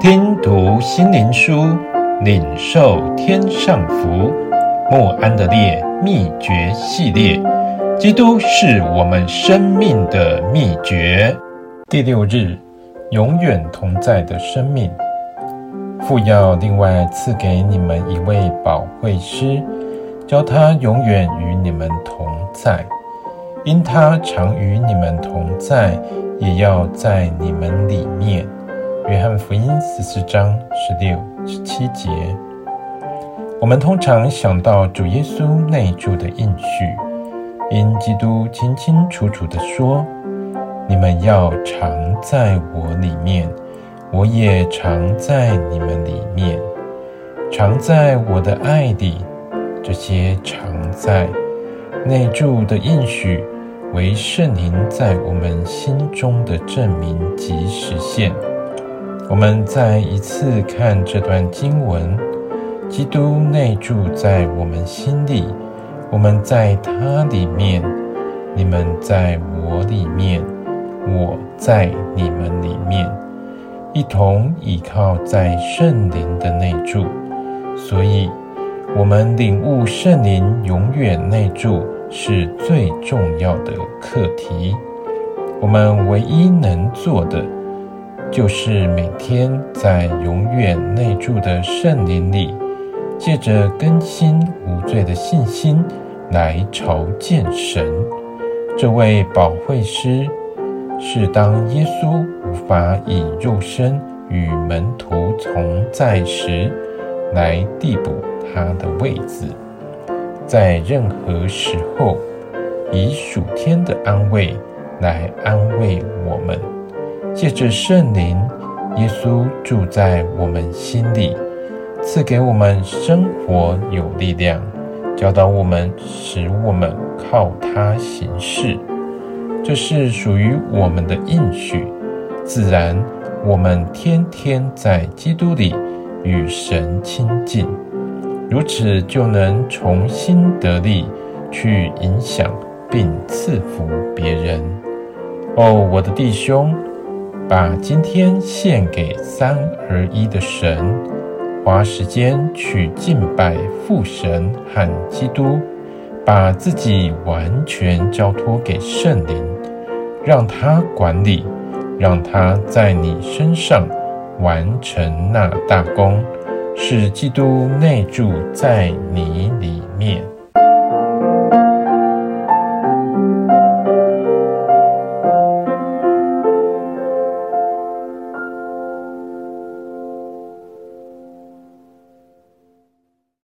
听读心灵书，领受天上福。莫安德烈秘诀系列，基督是我们生命的秘诀。第六日，永远同在的生命。父要另外赐给你们一位保惠师，叫他永远与你们同在。因他常与你们同在，也要在你们里面。约翰福音十四章十六、十七节。我们通常想到主耶稣内住的应许，因基督清清楚楚地说：“你们要常在我里面，我也常在你们里面，常在我的爱里。”这些常在。内住的应许为圣灵在我们心中的证明及实现。我们再一次看这段经文：基督内住在我们心里，我们在他里面，你们在我里面，我在你们里面，一同倚靠在圣灵的内住。所以，我们领悟圣灵永远内住。是最重要的课题。我们唯一能做的，就是每天在永远内住的圣灵里，借着更新无罪的信心来朝见神。这位保惠师，是当耶稣无法以肉身与门徒同在时，来递补他的位子。在任何时候，以属天的安慰来安慰我们。借着圣灵，耶稣住在我们心里，赐给我们生活有力量，教导我们，使我们靠他行事。这是属于我们的应许。自然，我们天天在基督里与神亲近。如此就能重新得力，去影响并赐福别人。哦，我的弟兄，把今天献给三而一的神，花时间去敬拜父神和基督，把自己完全交托给圣灵，让他管理，让他在你身上完成那大功。使基督内住在你里面。